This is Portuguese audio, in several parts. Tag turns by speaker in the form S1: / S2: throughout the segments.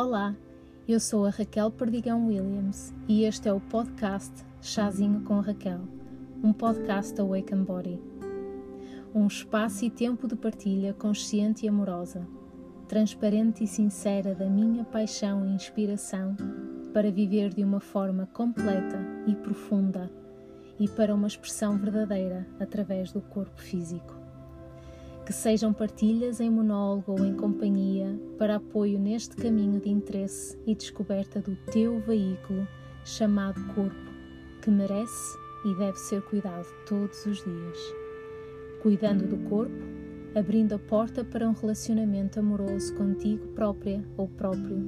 S1: Olá, eu sou a Raquel Perdigão Williams e este é o podcast Chazinho com Raquel, um podcast Awaken Body. Um espaço e tempo de partilha consciente e amorosa, transparente e sincera da minha paixão e inspiração para viver de uma forma completa e profunda e para uma expressão verdadeira através do corpo físico que sejam partilhas em monólogo ou em companhia para apoio neste caminho de interesse e descoberta do teu veículo chamado corpo, que merece e deve ser cuidado todos os dias. Cuidando do corpo, abrindo a porta para um relacionamento amoroso contigo própria ou próprio,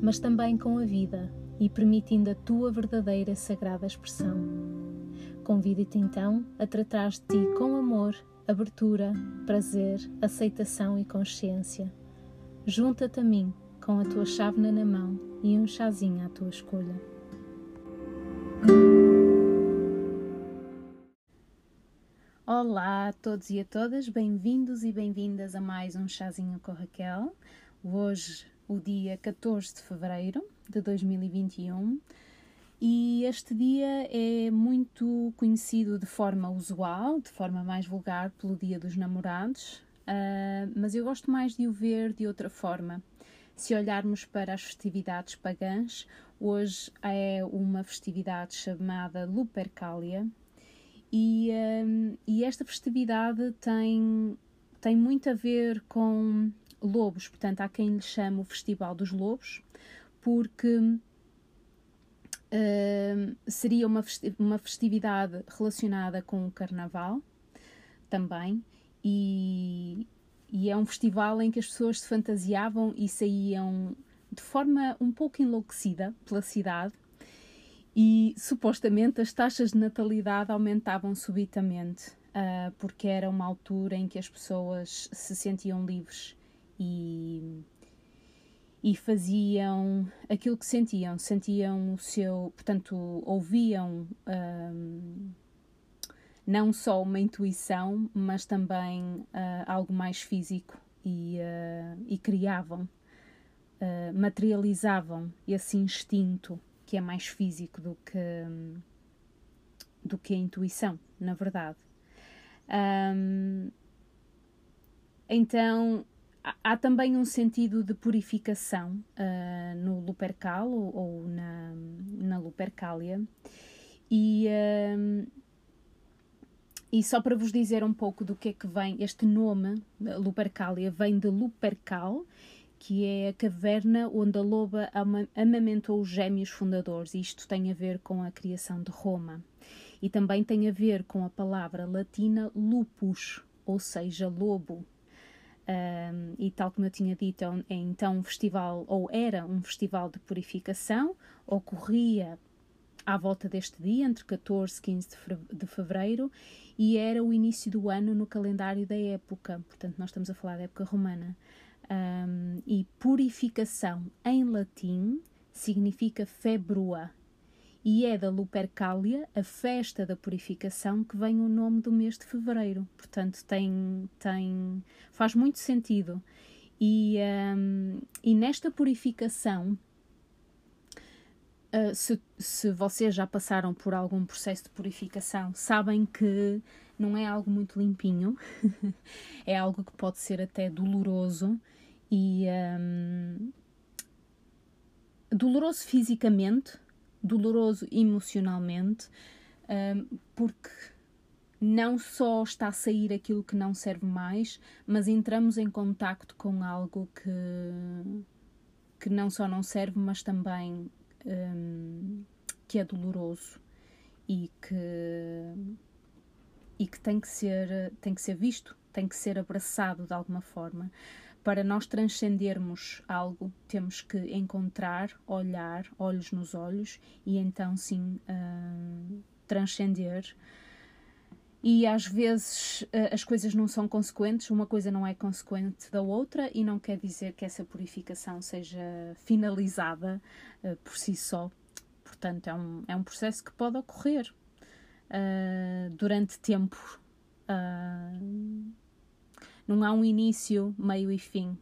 S1: mas também com a vida e permitindo a tua verdadeira sagrada expressão. Convido-te então a tratar de ti com amor abertura, prazer, aceitação e consciência. Junta-te a mim com a tua chávena na mão e um chazinho à tua escolha. Olá a todos e a todas, bem-vindos e bem-vindas a mais um Chazinho com Raquel. Hoje, o dia 14 de fevereiro de 2021 e este dia é muito conhecido de forma usual, de forma mais vulgar, pelo Dia dos Namorados, uh, mas eu gosto mais de o ver de outra forma. Se olharmos para as festividades pagãs, hoje é uma festividade chamada Lupercalia, e, ah, e esta festividade tem, tem muito a ver com lobos, portanto, há quem lhe chame o Festival dos Lobos, porque Seria uma, uma festividade relacionada com o carnaval também, e, e é um festival em que as pessoas se fantasiavam e saíam de forma um pouco enlouquecida pela cidade e supostamente as taxas de natalidade aumentavam subitamente uh, porque era uma altura em que as pessoas se sentiam livres e e faziam aquilo que sentiam, sentiam o seu, portanto, ouviam um, não só uma intuição, mas também uh, algo mais físico e, uh, e criavam, uh, materializavam esse instinto que é mais físico do que, do que a intuição, na verdade. Um, então, há também um sentido de purificação uh, no Lupercal ou, ou, na, na Lupercalia. E, uh, e só para vos dizer um pouco do que é que vem este nome, Lupercalia, vem de Lupercal, que é a caverna onde a loba amamentou os gêmeos fundadores. Isto tem a ver com a criação de Roma. E também tem a ver com a palavra latina lupus, ou seja, lobo. Um, e tal como eu tinha dito, é, é então um festival, ou era um festival de purificação, ocorria à volta deste dia, entre 14 e 15 de fevereiro, e era o início do ano no calendário da época, portanto, nós estamos a falar da época romana. Um, e purificação em latim significa februa, e é da Lupercalia, a festa da purificação, que vem o nome do mês de fevereiro. Portanto, tem, tem, faz muito sentido. E, um, e nesta purificação, uh, se, se vocês já passaram por algum processo de purificação, sabem que não é algo muito limpinho, é algo que pode ser até doloroso e um, doloroso fisicamente doloroso emocionalmente, porque não só está a sair aquilo que não serve mais, mas entramos em contacto com algo que, que não só não serve, mas também um, que é doloroso e que, e que tem que ser tem que ser visto, tem que ser abraçado de alguma forma para nós transcendermos algo, temos que encontrar, olhar, olhos nos olhos e então sim uh, transcender. E às vezes uh, as coisas não são consequentes, uma coisa não é consequente da outra, e não quer dizer que essa purificação seja finalizada uh, por si só. Portanto, é um, é um processo que pode ocorrer durante tempo. Não há um início, meio e fim.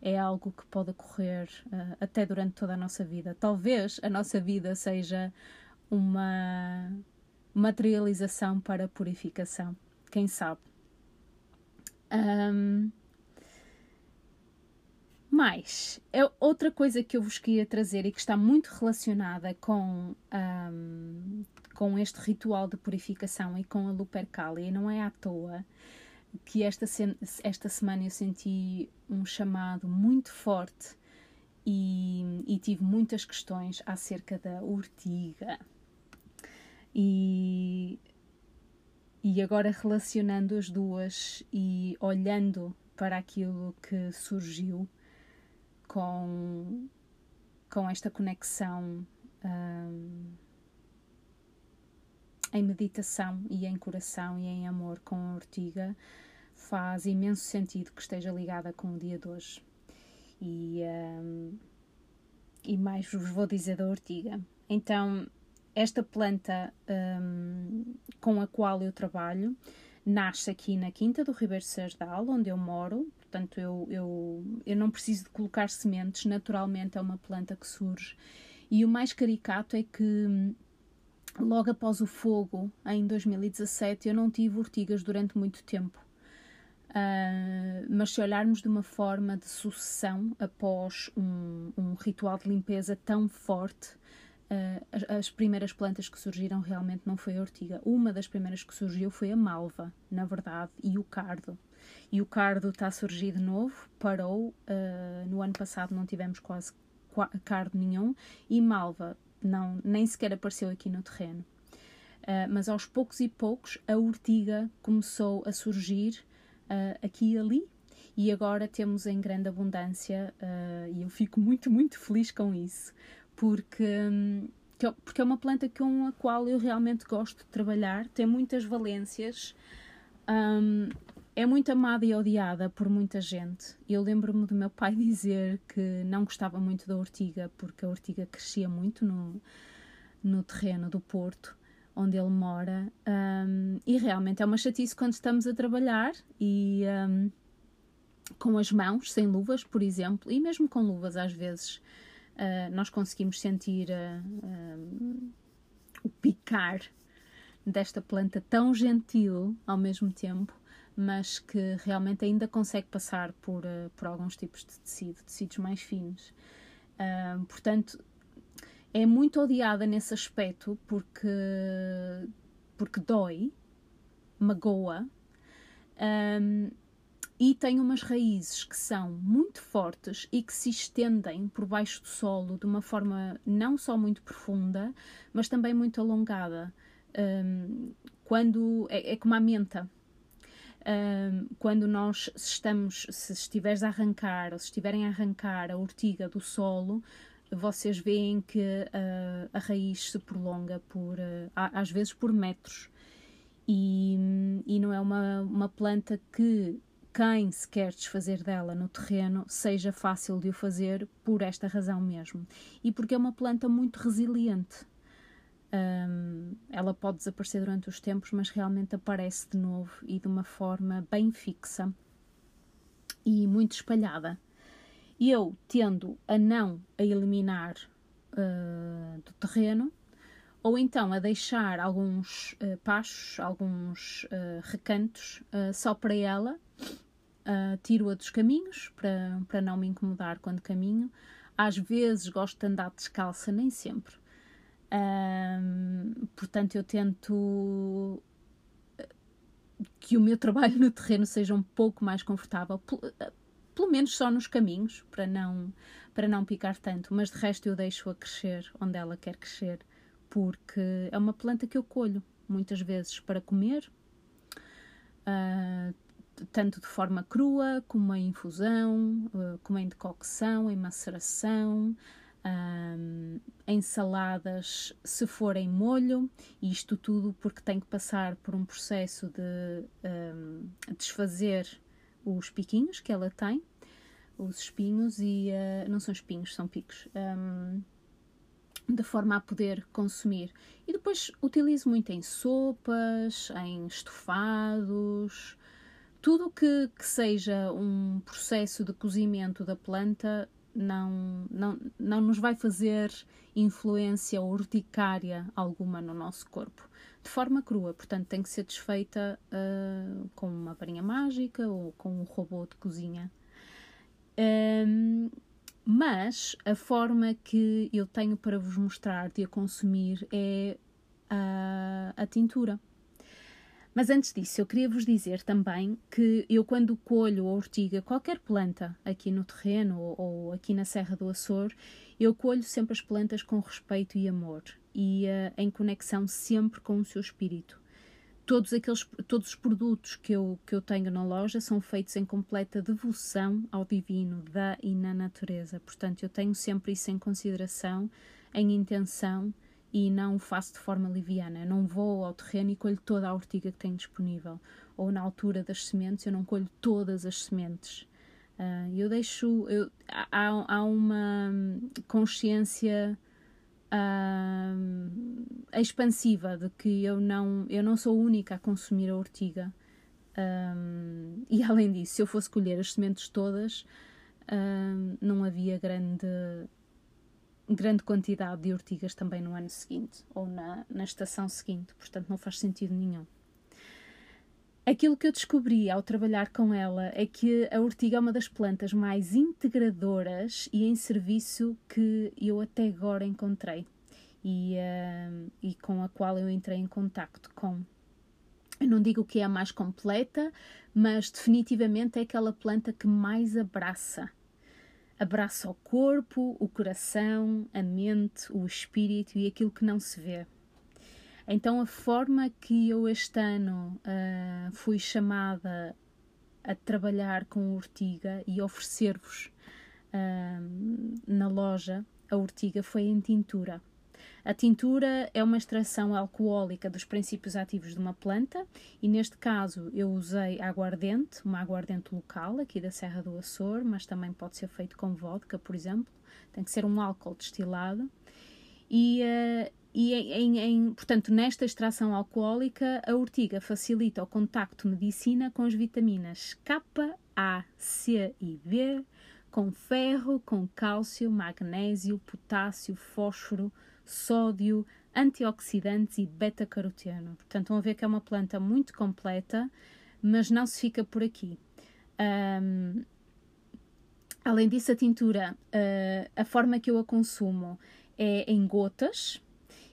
S1: é algo que pode ocorrer uh, até durante toda a nossa vida. Talvez a nossa vida seja uma materialização para purificação. Quem sabe? Um, mas é outra coisa que eu vos queria trazer e que está muito relacionada com, um, com este ritual de purificação e com a Lupercalia, não é à toa que esta, esta semana eu senti um chamado muito forte e, e tive muitas questões acerca da urtiga. E, e agora relacionando as duas e olhando para aquilo que surgiu com, com esta conexão um, em meditação e em coração e em amor com ortiga, faz imenso sentido que esteja ligada com o dia de hoje. E, um, e mais vos vou dizer da ortiga. Então, esta planta um, com a qual eu trabalho nasce aqui na Quinta do Ribeiro Serdal, onde eu moro. Portanto, eu, eu, eu não preciso de colocar sementes, naturalmente é uma planta que surge. E o mais caricato é que logo após o fogo, em 2017, eu não tive urtigas durante muito tempo. Uh, mas se olharmos de uma forma de sucessão após um, um ritual de limpeza tão forte, uh, as, as, primeiras plantas que surgiram realmente não foi a ortiga. Uma das primeiras que surgiu foi a malva, na verdade, e o cardo. E o cardo está a surgir de novo, parou. Uh, no ano passado não tivemos quase cardo nenhum, e malva não, nem sequer apareceu aqui no terreno. mas aos poucos e poucos a ortiga começou a surgir uh, aqui e ali, e agora temos em grande abundância, uh, e eu fico muito, muito feliz com isso, porque, um, porque é uma planta com a qual eu realmente gosto de trabalhar, tem muitas valências, um, é muito amada e odiada por muita gente. Eu lembro-me do meu pai dizer que não gostava muito da ortiga, porque a ortiga crescia muito no, no terreno do Porto onde ele mora. Um, e realmente é uma chatice quando estamos a trabalhar e um, com as mãos, sem luvas, por exemplo, e mesmo com luvas às vezes, uh, nós conseguimos sentir uh, um, o picar desta planta tão gentil ao mesmo tempo, mas que realmente ainda consegue passar por, uh, por alguns tipos de tecido, tecidos mais finos. portanto, é muito odiada nesse aspecto porque, porque dói, magoa um, e tem umas raízes que são muito fortes e que se estendem por baixo do solo de uma forma não só muito profunda, mas também muito alongada. Um, quando é, é como a menta. Um, quando nós estamos, se estiveres a arrancar ou se estiverem a arrancar a ortiga do solo, vocês veem que uh, a raiz se prolonga por, uh, às vezes por metros. E, e não é uma, uma planta que quem se quer desfazer dela no terreno seja fácil de o fazer por esta razão mesmo. E porque é uma planta muito resiliente. Um, ela pode desaparecer durante os tempos, mas realmente aparece de novo e de uma forma bem fixa e muito espalhada eu tendo a não a eliminar uh, do terreno, ou então a deixar alguns uh, pachos, alguns uh, recantos só para ela, tiro-a dos caminhos para, para não me incomodar quando caminho. Às vezes gosto de andar descalça, nem sempre. Portanto, eu tento que o meu trabalho no terreno seja um pouco mais confortável, pelo menos só nos caminhos, para não, para não picar tanto, mas de resto eu deixo-a crescer onde ela quer crescer, porque é uma planta que eu colho muitas vezes para comer, uh, tanto de forma crua, como em infusão, uh, como em decocção, em maceração, um, em saladas, se for em molho, isto tudo porque tem que passar por um processo de um, desfazer os piquinhos que ela tem, os espinhos e uh, não são espinhos, são picos, um, de forma a poder consumir. E depois utilizo muito em sopas, em estofados, tudo que, que seja um processo de cozimento da planta não, não, não nos vai fazer influência urticária alguma no nosso corpo, de forma crua, portanto tem que ser desfeita uh, com uma varinha mágica ou com um robô de cozinha. Um, mas a forma que eu tenho para vos mostrar de a consumir é a, a tintura. Mas antes disso, eu queria vos dizer também que eu, quando colho a ortiga, qualquer planta aqui no terreno ou, ou aqui na Serra do Açor, eu colho sempre as plantas com respeito e amor e uh, em conexão sempre com o seu espírito. Todos, aqueles, todos os produtos que eu, que eu tenho na loja são feitos em completa devoção ao divino, da e na natureza. Portanto, eu tenho sempre isso em consideração, em intenção e não o faço de forma liviana. Eu não vou ao terreno e colho toda a ortiga que tenho disponível. Ou na altura das sementes, eu não colho todas as sementes. Uh, eu deixo. Eu, há, há uma consciência uh, expansiva de que eu não, eu não sou única a consumir a ortiga. Um, e além disso, se eu fosse colher as sementes todas, um, não havia grande grande quantidade de ortigas também no ano seguinte ou na, na estação seguinte, portanto não faz sentido nenhum. Aquilo que eu descobri ao trabalhar com ela é que a ortiga é uma das plantas mais integradoras e em serviço que eu até agora encontrei e, uh, e com a qual eu entrei em contacto com. Eu não digo que é a mais completa, mas definitivamente é aquela planta que mais abraça abraça o corpo, o coração, a mente, o espírito e aquilo que não se vê. Então, a forma que eu este ano uh, fui chamada a trabalhar com ortiga e oferecer-vos uh, na loja a ortiga foi em tintura. A tintura é uma extração alcoólica dos princípios ativos de uma planta e neste caso eu usei aguardente, uma aguardente local aqui da Serra do Açor, mas também pode ser feito com vodka, por exemplo. Tem que ser um álcool destilado. E, uh, e em, em, portanto, nesta extração alcoólica, a ortiga facilita o contacto medicina com as vitaminas K, A, C e B, com ferro, com cálcio, magnésio, potássio, fósforo, sódio, antioxidantes e beta-caroteno. Portanto, vão ver que é uma planta muito completa, mas não se fica por aqui. Um, além disso, a tintura, uh, a forma que eu a consumo é em gotas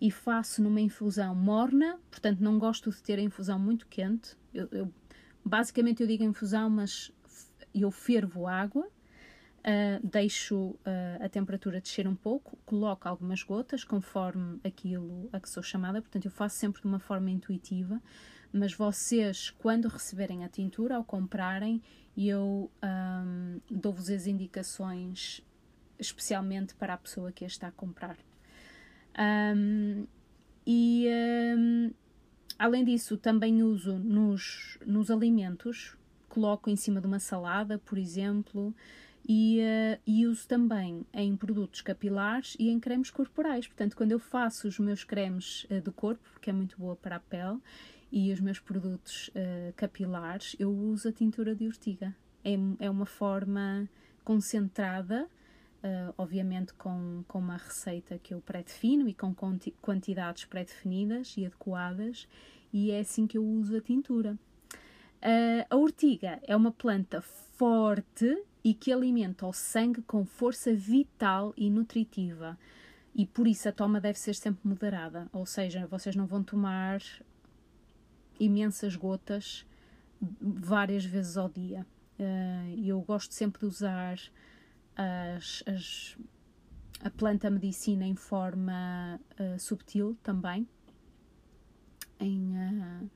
S1: e faço numa infusão morna, portanto, não gosto de ter a infusão muito quente. Eu, eu basicamente, eu digo infusão, mas eu fervo água Uh, deixo uh, a temperatura descer um pouco, coloco algumas gotas conforme aquilo a que sou chamada, portanto, eu faço sempre de uma forma intuitiva. Mas vocês, quando receberem a tintura, ao comprarem, eu um, dou-vos as indicações especialmente para a pessoa que a está a comprar. Um, e um, além disso, também uso nos, nos alimentos, coloco em cima de uma salada, por exemplo, e, uh, e, uso também em produtos capilares e em cremes corporais. Portanto, quando eu faço os meus cremes uh, do corpo, porque é muito boa para a pele, e os meus produtos uh, capilares, eu uso a tintura de ortiga. É, é uma forma concentrada, obviamente com, com uma receita que eu pré-defino e com quantidades pré-definidas e adequadas, e é assim que eu uso a tintura. a ortiga é uma planta forte e que alimenta o sangue com força vital e nutritiva. E por isso a toma deve ser sempre moderada, ou seja, vocês não vão tomar imensas gotas várias vezes ao dia. Eh, eu gosto sempre de usar as, as, a planta medicina em forma uh, subtil também, em, uh,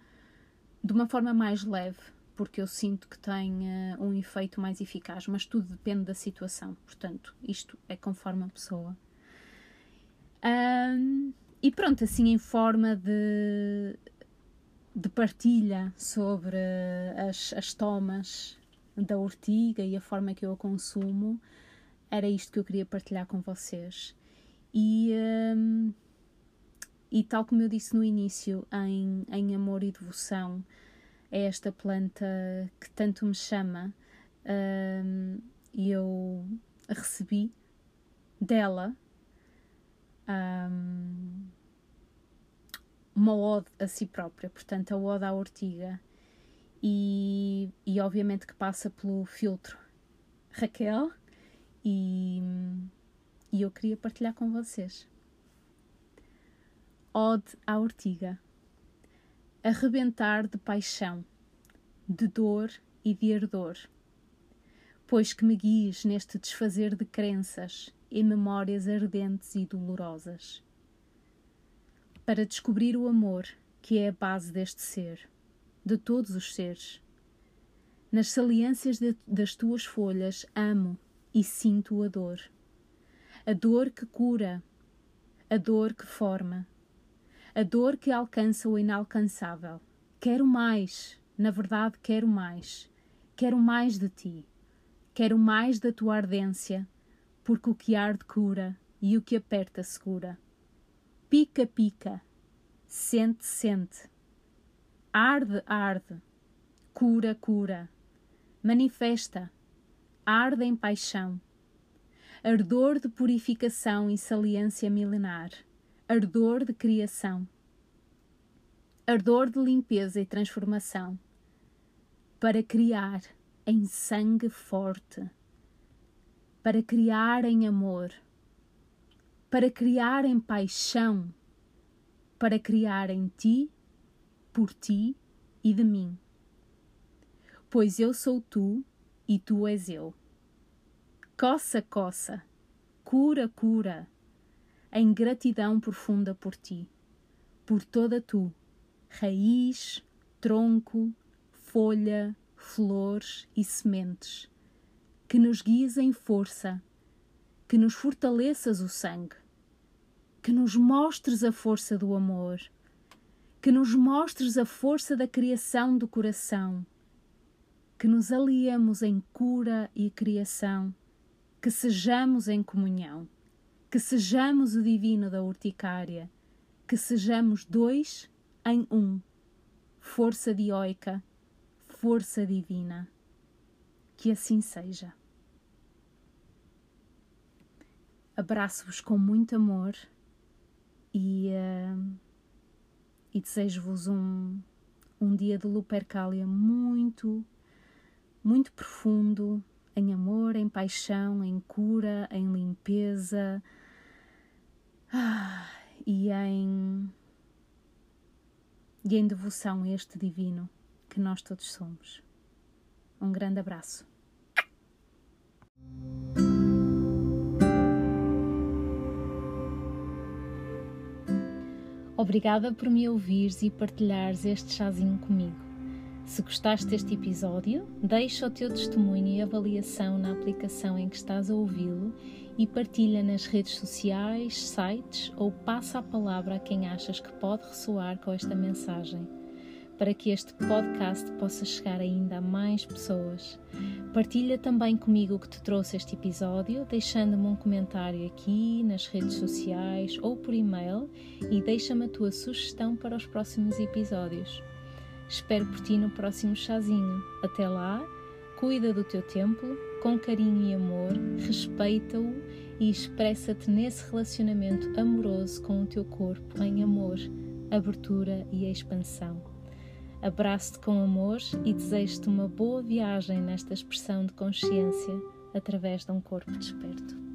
S1: de uma forma mais leve, porque eu sinto que tem uh, um efeito mais eficaz, mas tudo depende da situação, portanto, isto é conforme a pessoa. Um, e pronto, assim em forma de, de partilha sobre as, as tomas da ortiga e a forma que eu a consumo, era isto que eu queria partilhar com vocês. E, um, e tal como eu disse no início, em, em amor e devoção, é esta planta que tanto me chama um, e eu recebi dela um, uma ode a si própria, portanto, a ode à ortiga. E, e obviamente que passa pelo filtro Raquel, e, e eu queria partilhar com vocês. Ode à ortiga. Arrebentar de paixão, de dor e de ardor. Pois que me guies neste desfazer de crenças e memórias ardentes e dolorosas. Para descobrir o amor que é a base deste ser, de todos os seres. Nas saliências de, das tuas folhas amo e sinto a dor. A dor que cura, a dor que forma, a dor que alcança o inalcançável. Quero mais, na verdade, quero mais. Quero mais de ti. Quero mais da tua ardência, porque o que arde cura e o que aperta segura. Pica, pica, sente, sente. Arde, arde, cura, cura. Manifesta, arde em paixão. Ardor de purificação e saliência milenar ardor de criação, ardor de limpeza e transformação, para criar em sangue forte, para criar em amor, para criar em paixão, para criar em ti, por ti e de mim. Pois eu sou tu e tu és eu. Coça, coça, cura, cura em gratidão profunda por ti, por toda tu, raiz, tronco, folha, flores e sementes, que nos guies em força, que nos fortaleças o sangue, que nos mostres a força do amor, que nos mostres a força da criação do coração, que nos aliemos em cura e criação, que sejamos em comunhão que sejamos o divino da urticária, que sejamos dois em um, força dioica, força divina. Que assim seja. Abraço-vos com muito amor e, uh, e desejo-vos um, um dia de Lupercalia muito, muito profundo, em amor, em paixão, em cura, em limpeza e, em, e em devoção a este divino que nós todos somos. Um grande abraço. Obrigada por me ouvires e partilhares este chazinho comigo. Se gostaste deste episódio, deixa o teu testemunho e avaliação na aplicação em que estás a ouvi-lo e partilha nas redes sociais, sites ou passa a palavra a quem achas que pode ressoar com esta mensagem, para que este podcast possa chegar ainda a mais pessoas. Partilha também comigo o que te trouxe este episódio, deixando-me um comentário aqui nas redes sociais ou por e-mail e deixa-me a tua sugestão para os próximos episódios. Espero por ti no próximo chazinho. Até lá, cuida do teu templo com carinho e amor, respeita-o e expressa-te nesse relacionamento amoroso com o teu corpo em amor, abertura e expansão. Abraço-te com amor e desejo-te uma boa viagem nesta expressão de consciência através de um corpo desperto.